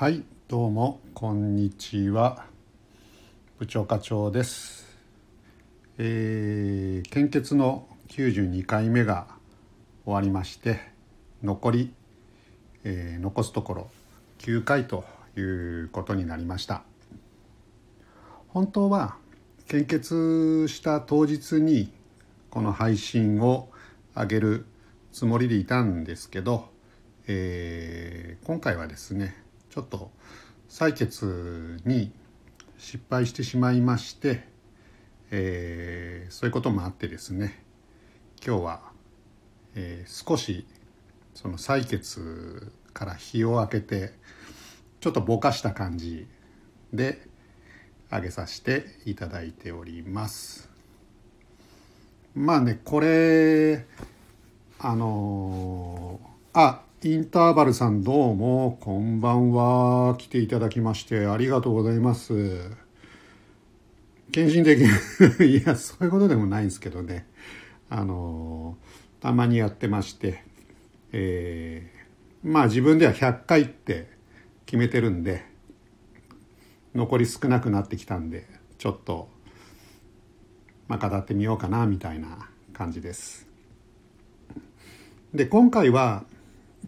はいどうもこんにちは。部長課長です。えー、献血の92回目が終わりまして残り、えー、残すところ9回ということになりました。本当は献血した当日にこの配信を上げるつもりでいたんですけど、えー、今回はですねちょっと採血に失敗してしまいまして、えー、そういうこともあってですね今日は、えー、少しその採血から日を空けてちょっとぼかした感じで上げさせていただいております。まあねこれあのー、あインターバルさんどうもこんばんは。来ていただきましてありがとうございます。献身的。いやそういうことでもないんですけどね。あのたまにやってましてえー、まあ自分では100回って決めてるんで残り少なくなってきたんでちょっとまあ語ってみようかなみたいな感じです。で今回は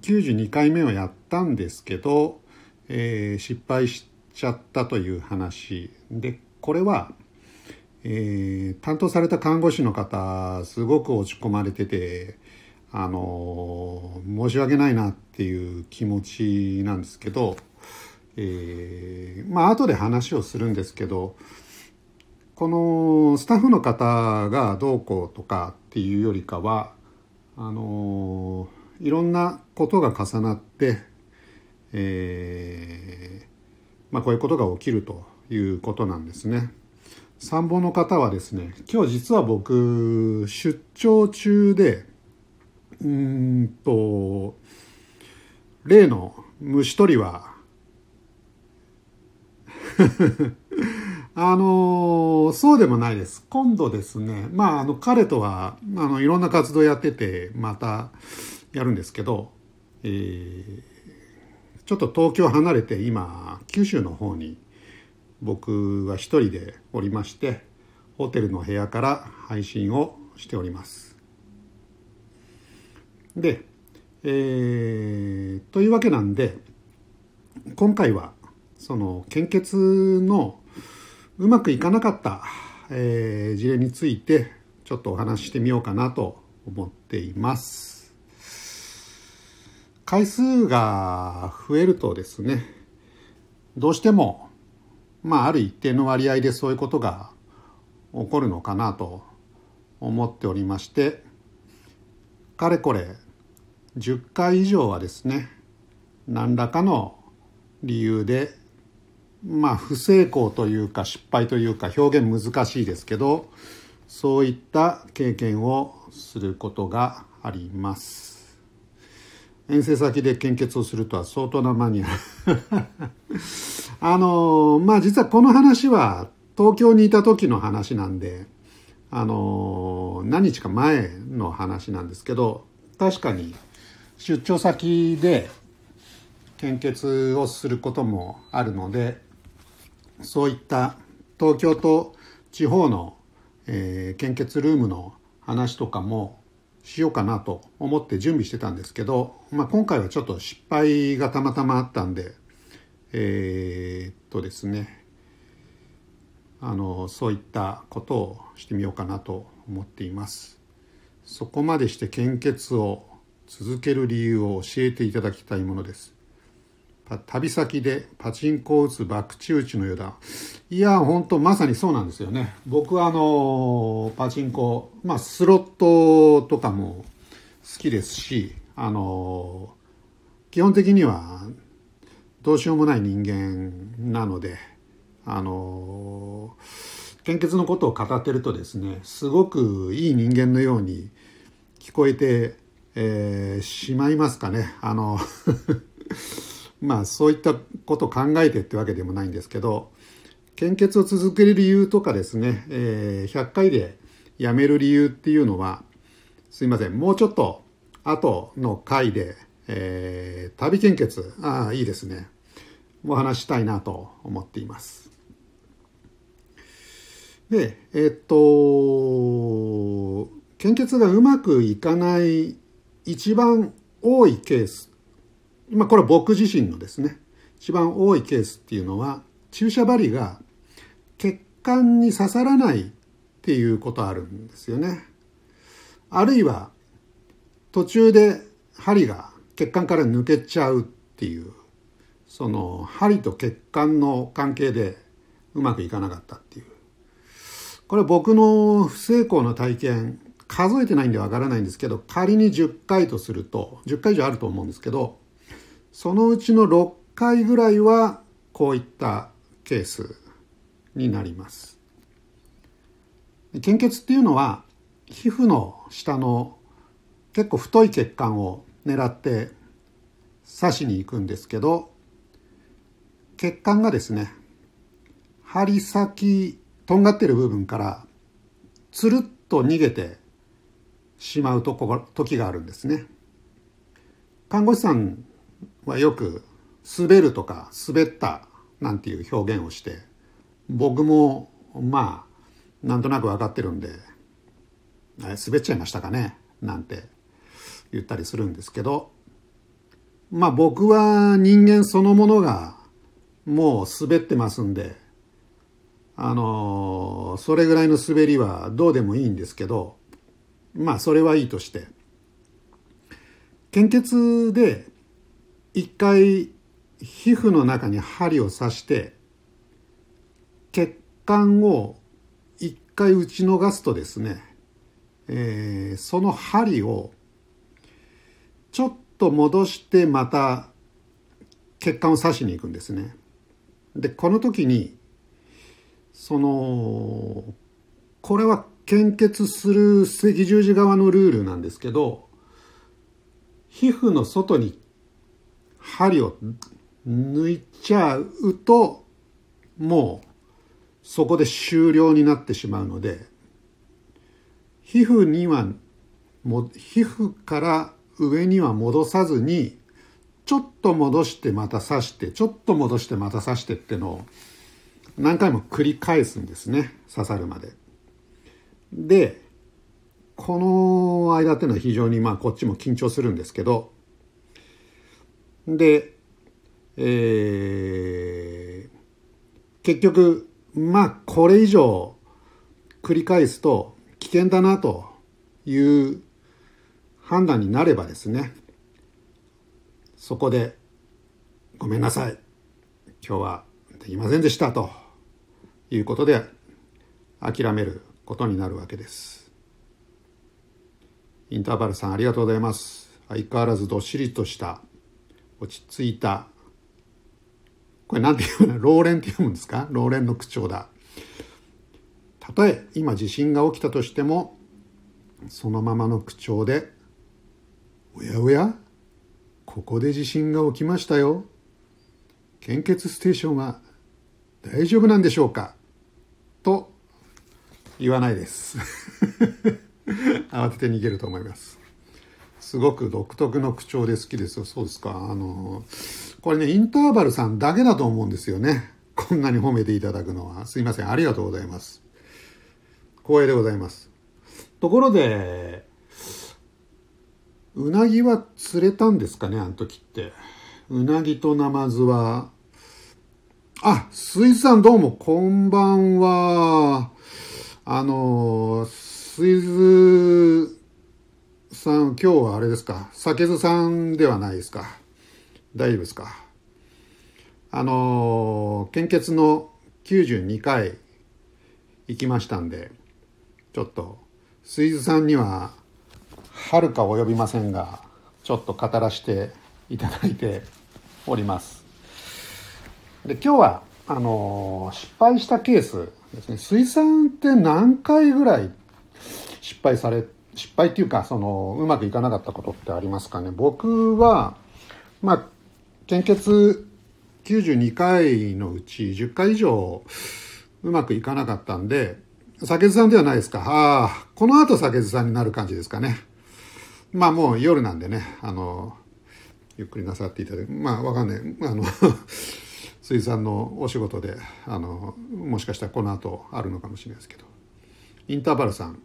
92回目をやったんですけど、えー、失敗しちゃったという話。でこれは、えー、担当された看護師の方すごく落ち込まれててあの申し訳ないなっていう気持ちなんですけど、えー、まあ後で話をするんですけどこのスタッフの方がどうこうとかっていうよりかはあのーいろんなことが重なって、えー、まあ、こういうことが起きるということなんですね。参謀の方はですね今日実は僕出張中でうんと例の虫取りは あのそうでもないです。今度ですね、まあ、あの、彼とは、あの、いろんな活動やってて、また、やるんですけど、えー、ちょっと東京離れて今九州の方に僕は一人でおりましてホテルの部屋から配信をしておりますで、えー、というわけなんで今回はその献血のうまくいかなかった、えー、事例についてちょっとお話ししてみようかなと思っています。回数が増えるとですねどうしてもまあある一定の割合でそういうことが起こるのかなと思っておりましてかれこれ10回以上はですね何らかの理由でまあ不成功というか失敗というか表現難しいですけどそういった経験をすることがあります。遠征先で献血をするとは相当なマニア。あのまあ実はこの話は東京にいた時の話なんであの何日か前の話なんですけど確かに出張先で献血をすることもあるのでそういった東京と地方の、えー、献血ルームの話とかもしようかなと思って準備してたんですけど、まあ、今回はちょっと失敗がたまたまあったんでえー、っとですねあのそういったことをしてみようかなと思っています。そこまでして献血を続ける理由を教えていただきたいものです。旅先でパチンコを打つ博打打ちのようだ。いや本当まさにそうなんですよね。僕はあのパチンコまあスロットとかも好きですしあの基本的にはどうしようもない人間なのであの献血のことを語ってるとですねすごくいい人間のように聞こえて、えー、しまいますかね。あの まあそういったことを考えてってわけでもないんですけど献血を続ける理由とかですね、えー、100回でやめる理由っていうのはすいませんもうちょっと後の回で、えー、旅献血ああいいですねお話したいなと思っています。で、えっと、献血がうまくいかない一番多いケース、まあこれ僕自身のですね、一番多いケースっていうのは、注射針が血管に刺さらないっていうことあるんですよね。あるいは途中で針が血管から抜けちゃうっていうその針と血管の関係でうまくいかなかったっていうこれ僕の不成功の体験数えてないんでわからないんですけど仮に10回とすると10回以上あると思うんですけどそのうちの6回ぐらいはこういったケースになります。献血っていうのは皮膚の下の結構太い血管を狙って刺しに行くんですけど血管がですね針先とんがってる部分からつるっと逃げてしまうとこ時があるんですね。看護師さんはよく滑るとか滑ったなんていう表現をして僕もまあなんとなく分かってるんで滑っちゃいましたかね？なんて言ったりするんですけどまあ僕は人間そのものがもう滑ってますんであのそれぐらいの滑りはどうでもいいんですけどまあそれはいいとして献血で一回皮膚の中に針を刺して血管を一回打ち逃すとですね、えー、その針をちょっと戻してまた血管を刺しに行くんですね。でこの時にそのこれは献血する赤十字側のルールなんですけど皮膚の外に針を抜いちゃうともうそこで終了になってしまうので皮膚にはも皮膚から上には戻さずにちょっと戻してまた刺してちょっと戻してまた刺してってのを何回も繰り返すんですね刺さるまで。でこの間っていうのは非常にまあこっちも緊張するんですけどで、えー、結局まあこれ以上繰り返すと危険だなという判断になればですねそこでごめんなさい今日はできませんでしたということで諦めることになるわけです。インターバルさんありがとうございます。相変わらずどっしりとした落ち着いた。これなんていうの？ローレンって読むんですか？ローレンの口調だ。たとえ今地震が起きたとしてもそのままの口調で「おやおやここで地震が起きましたよ。献血ステーションは大丈夫なんでしょうか?」と言わないです。慌てて逃げると思います。すごく独特の口調で好きですよ。そうですか。あのこれねインターバルさんだけだと思うんですよね。こんなに褒めていただくのは。すいません。ありがとうございます。光栄でございます。ところでうなぎは釣れたんですかねあの時って。うなぎとナマズは。あ、スイズさんどうも、こんばんは。あの、スイズさん、今日はあれですか、酒津さんではないですか？大丈夫ですか？あの、献血の92回行きましたんで、ちょっと、スイズさんには、はるか及びませんが、ちょっと語らせていただいております。で今日はあの失敗したケースですね水産って何回ぐらい失敗されて失敗っていうかそのうまくいかなかったことってありますかね？僕はまあ献血92回のうち10回以上うまくいかなかったんで酒津さんではないですか？ああこの後酒津さんになる感じですかね。まあもう夜なんでねあのゆっくりなさっていただくまあわかんない。あの 水産のお仕事であのもしかしたらこの後あるのかもしれないですけど。インターバルさん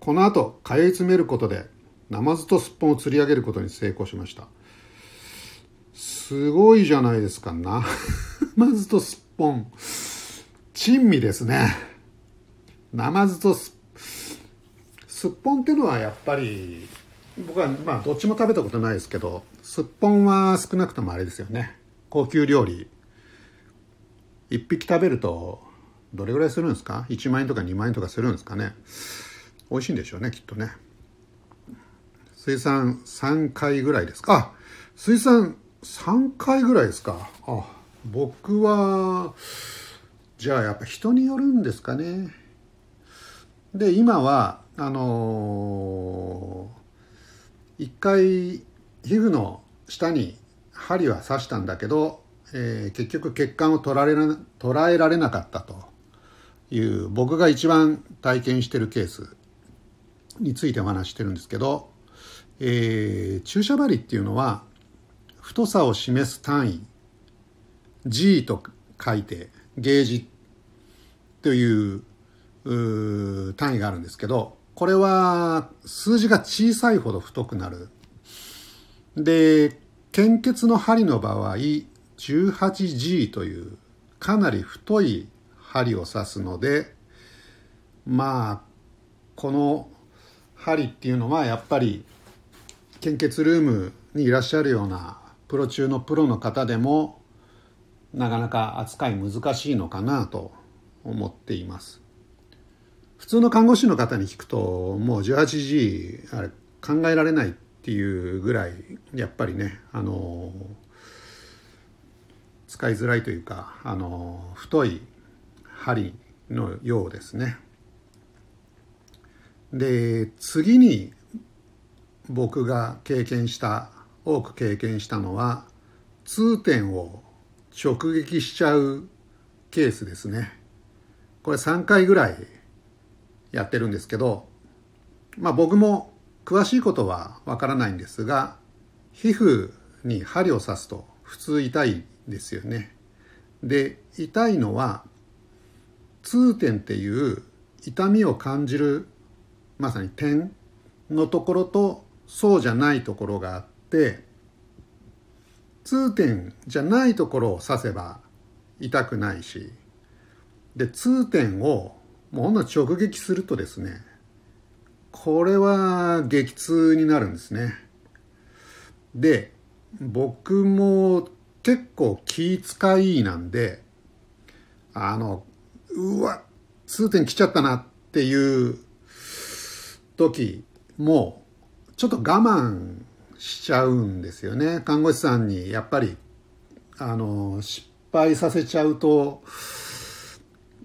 この後通い詰めることでナマズとすっぽんを釣り上げることに成功しました。すごいじゃないですかな。ナマズとすっぽん珍味ですね。ナマズとすすっぽんっていうのはやっぱり僕はまあどっちも食べたことないですけどすっぽんは少なくともあれですよね。高級料理。1匹食べるとどれぐらいするんですか？1万円とか2万円とかするんですかね？美味しいんでしょうねきっとね。水産3回ぐらいですか。あ水産3回ぐらいですか。あ僕はじゃあやっぱ人によるんですかね。で今はあのー、一回皮膚の下に針は刺したんだけどえー、結局血管を捉えら捉えられなかったという僕が一番体験してるケース。についてお話してるんですけど、えー、注射針っていうのは太さを示す単位 G と書いてゲージという単位があるんですけどこれは数字が小さいほど太くなる。で献血の針の場合 18G というかなり太い針を刺すのでまあこの針っていうのはやっぱり献血ルームにいらっしゃるようなプロ中のプロの方でもなかなか扱い難しいのかなと思っています普通の看護師の方に聞くともう 18G あれ考えられないっていうぐらいやっぱりねあの使いづらいというかあの太い針のようですね。で次に僕が経験した多く経験したのは痛点を直撃しちゃうケースですね。これ3回ぐらいやってるんですけどまあ僕も詳しいことはわからないんですが皮膚に針を刺すと普通痛いですよね。で痛いのは痛点っていう痛みを感じるまさに点のところとそうじゃないところがあって痛点じゃないところを刺せば痛くないしで痛点をもうほんの直撃するとですねこれは激痛になるんですね。で僕も結構気遣いなんであのうわ痛点来ちゃったなっていう時もちょっと我慢しちゃうんですよね。看護師さんにやっぱりあの失敗させちゃうと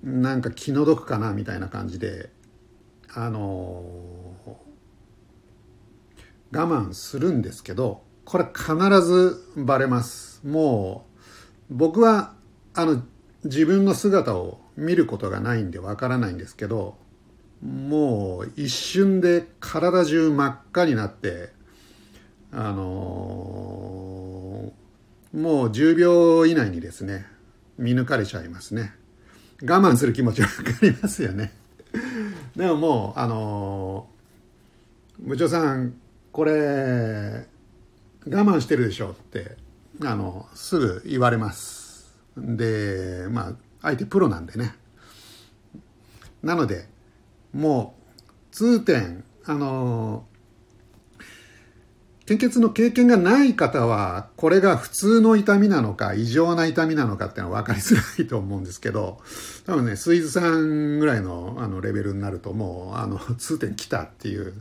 なんか気の毒かなみたいな感じであの我慢するんですけどこれ必ずバレます。もう僕はあの自分の姿を見ることがないんでわからないんですけどもう一瞬で体中真っ赤になってあのー、もう10秒以内にですね見抜かれちゃいますね。我慢する気持ちわかりますよね。でももうあのー、部長さんこれ我慢してるでしょってあのすぐ言われます。でまあ相手プロなんでね。なのでもう痛点あの献血の経験がない方はこれが普通の痛みなのか異常な痛みなのかっていうのは分かりづらいと思うんですけど多分ねスイーズさんぐらいのあのレベルになるともうあの痛点来たっていう。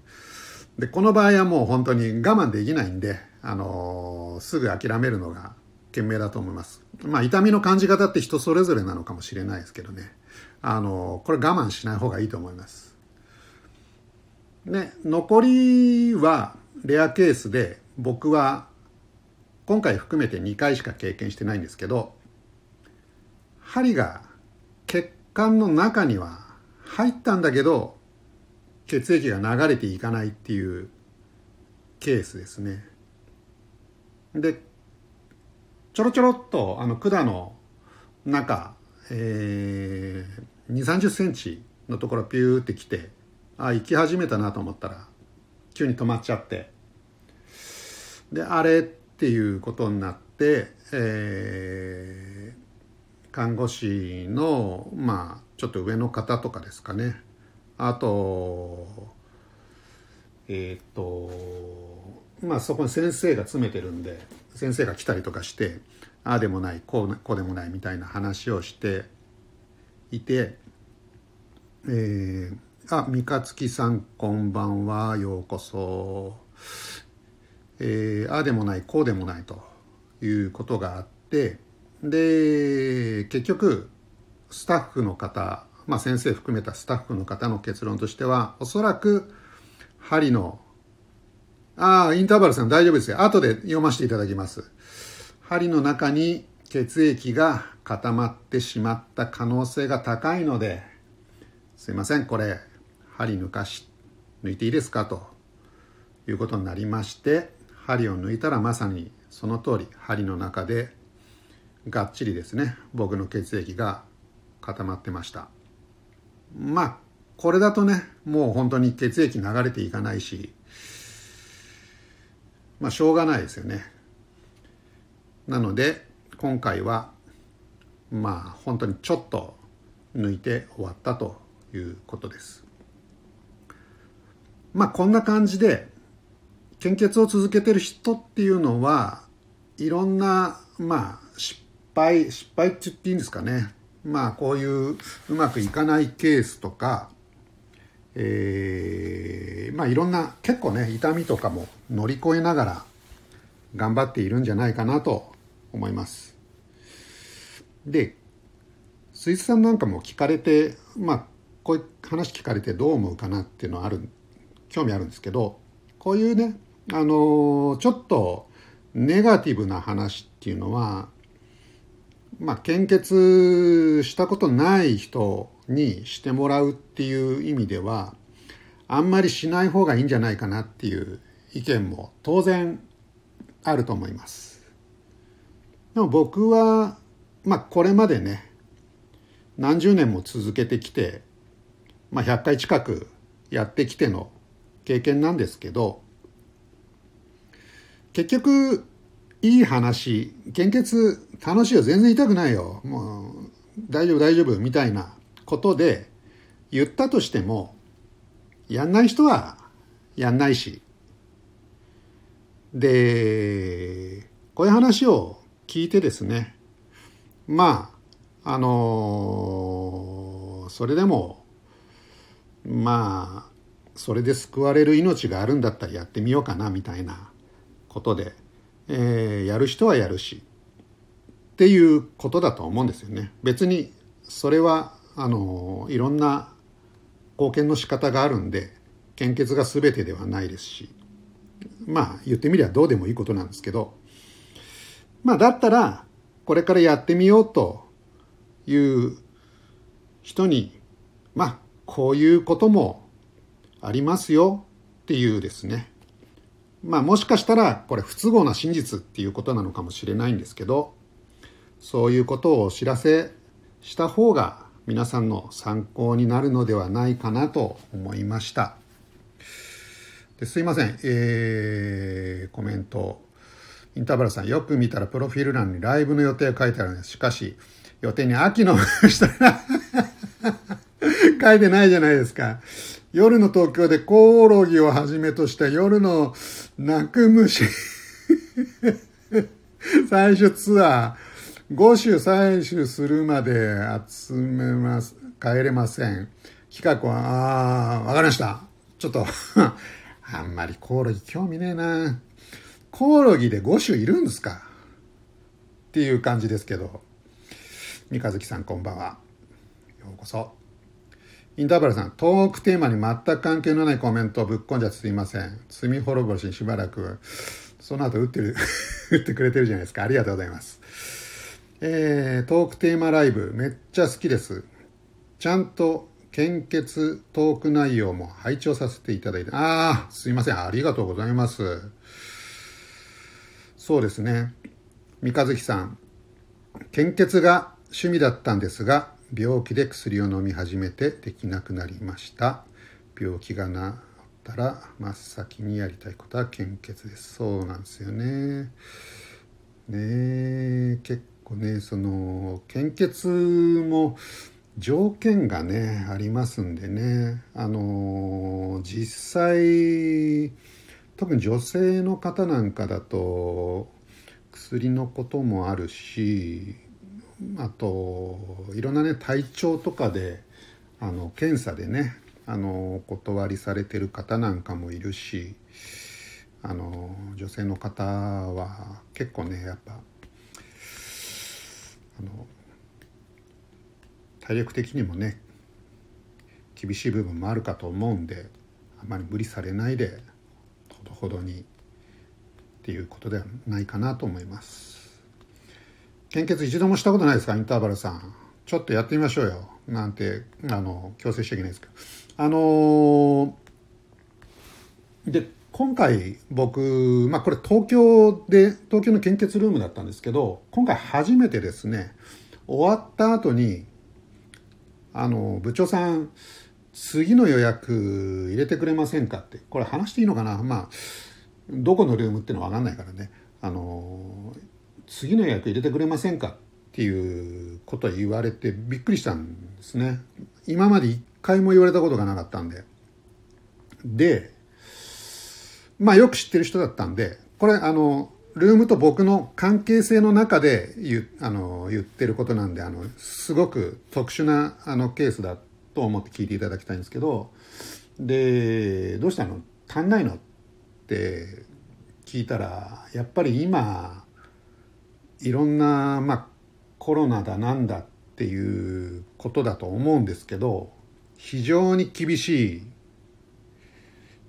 でこの場合はもう本当に我慢できないんで、あの、すぐ諦めるのが賢明だと思います。まあ痛みの感じ方って人それぞれなのかもしれないですけどね、あの、これ我慢しない方がいいと思います。ね、残りはレアケースで僕は今回含めて2回しか経験してないんですけど針が血管の中には入ったんだけど血液が流れていかないっていうケースですね。でちょろちょろっとあの管のなんか、えー、2 3 0センチのところピューってきてあ行き始めたなと思ったら急に止まっちゃって。であれっていうことになって、えー、看護師のまあちょっと上の方とかですかね。あとえっ、ー、とまあそこに先生が詰めてるんで先生が来たりとかしてああでもないこうこうでもないみたいな話をしていて、えー、あ三日月さんこんばんはようこそ、えー、ああでもないこうでもないということがあってで結局スタッフの方まあ、先生含めたスタッフの方の結論としてはおそらく針のああインターバルさん大丈夫ですよ。後で読ませていただきます。針の中に血液が固まってしまった可能性が高いのですいませんこれ針抜かし抜いていいですか？ということになりまして針を抜いたらまさにその通り針の中でがっちりですね僕の血液が固まってました。まあこれだとねもう本当に血液流れていかないしまあしょうがないですよね。なので今回はまあ本当にちょっと抜いて終わったということですまあこんな感じで献血を続けてる人っていうのはいろんなまあ失敗失敗って言っていいんですかねまあこういううまくいかないケースとか、えー、まあいろんな結構ね痛みとかも乗り越えながら頑張っているんじゃないかなと思います。でスイスさんなんかも聞かれてまあこういう話聞かれてどう思うかなっていうのはある興味あるんですけどこういうねあのちょっとネガティブな話っていうのはまあ、献血したことない人にしてもらうっていう意味ではあんまりしない方がいいんじゃないかなっていう意見も当然あると思います。でも僕は、まあ、これまでね何十年も続けてきて、まあ、100回近くやってきての経験なんですけど結局いい話献血楽しいよ全然痛くないよもう大丈夫大丈夫みたいなことで言ったとしてもやんない人はやんないしでこういう話を聞いてですねまああのそれでもまあそれで救われる命があるんだったらやってみようかなみたいなことでえー、やる人はやるしっていうことだと思うんですよね。別にそれはあのいろんな貢献の仕方があるんで献血が全てではないですしまあ言ってみりゃどうでもいいことなんですけどまあだったらこれからやってみようという人にまあこういうこともありますよっていうですね。まあもしかしたらこれ不都合な真実っていうことなのかもしれないんですけどそういうことをお知らせした方が皆さんの参考になるのではないかなと思いました。ですいません、えー、コメント。インターバルさんよく見たらプロフィール欄にライブの予定書いてあるんですしかし予定に秋の下 書いてないじゃないですか夜の東京でコオロギをはじめとした夜の泣く虫 採取ツアー5種採取するまで集めます、帰れません。企画は、ああ、わかりました。ちょっと あんまりコオロギ興味ねえな。コオロギで5種いるんですか？っていう感じですけど。三日月さんこんばんは。ようこそ。インターバルさん、トークテーマに全く関係のないコメントをぶっ込んじゃすいません。罪滅ぼしにしばらく、その後打ってる、打ってくれてるじゃないですか。ありがとうございます。えー、トークテーマライブ、めっちゃ好きです。ちゃんと献血トーク内容も拝聴させていただいて、ああ、すいません。ありがとうございます。そうですね。三日月さん、献血が趣味だったんですが病気で薬を飲み始めてできなくなりました。病気が治ったら真っ先にやりたいことは献血です。そうなんですよね。ね結構ねその献血も条件がねありますんでね。あの実際特に女性の方なんかだと薬のこともあるしあといろんなね体調とかであの検査でねあのお断りされてる方なんかもいるしあの女性の方は結構ねやっぱあの体力的にもね厳しい部分もあるかと思うんであまり無理されないでほどほどにっていうことではないかなと思います。献血一度もしたことないですか？インターバルさん。ちょっとやってみましょうよ。なんてあの強制しちゃいけないですけど。あのー、で今回僕、まあ、これ東京で東京の献血ルームだったんですけど今回初めてですね。終わった後にあの部長さん次の予約入れてくれませんかって。これ話していいのかな？まあどこのルームっていうのは分かんないからね。あの次の予約入れてくれませんかっていうことを言われてびっくりしたんですね。今まで一回も言われたことがなかったんで。でまあよく知ってる人だったんで、これあの、ルームと僕の関係性の中で言あの言ってることなんで、あの、すごく特殊なあのケースだと思って聞いていただきたいんですけど、で、どうしたの？足んないの？って聞いたら、やっぱり今、いろんな、まあ、コロナだなんだっていうことだと思うんですけど、非常に厳しい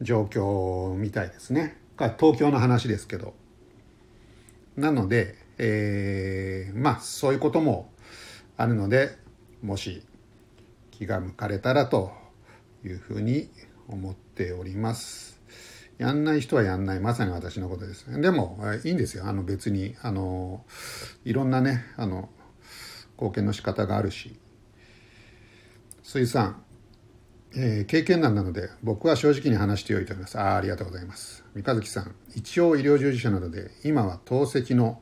状況みたいですね。東京の話ですけど。なので、えー、まあそういうこともあるので、もし気が向かれたらというふうに思っております。やんない人はやんない。まさに私のことですね。でも、いいんですよ。あの別に、あの、いろんなね、あの、貢献の仕方があるし。水産、えー、経験談なので僕は正直に話しておいておりますあありがとうございます三日月さん一応医療従事者なので今は透析の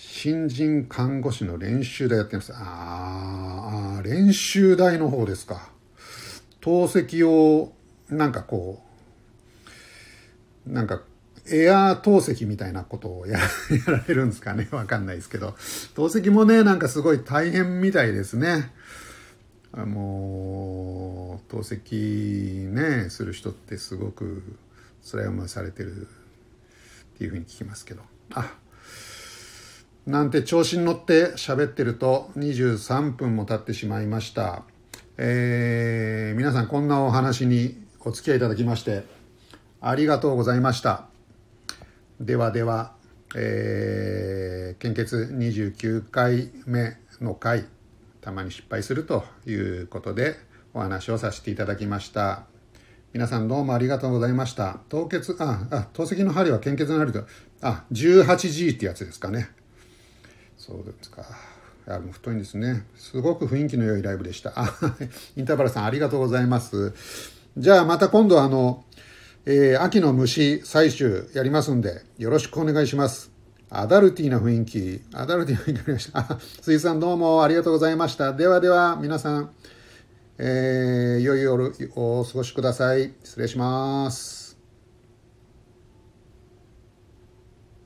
新人看護師の練習台やってます。ああ練習台の方ですか。透析をなんかこうなんかエアー透析みたいなことを やられるんですかね。わかんないですけど。透析もねなんかすごい大変みたいですね。もう透析ねする人ってすごく辛い思いされてるっていうふうに聞きますけど。あなんて調子に乗って喋ってると23分も経ってしまいましたえー、皆さんこんなお話にお付き合いいただきましてありがとうございましたではでは、えー、献血29回目の回たまに失敗するということでお話をさせていただきました。皆さんどうもありがとうございました。凍結、あ、あ、透析の針は献血の針と、あ、18G ってやつですかね。そうですか。いや、もう太いんですね。すごく雰囲気の良いライブでした。インターバルさんありがとうございます。じゃあまた今度あの、えー、秋の虫採集やりますんで、よろしくお願いします。アダルティーな雰囲気、アダルティーな雰囲気になりました。水さんどうもありがとうございました。ではでは皆さん、えー、良い夜をお過ごしください。失礼します。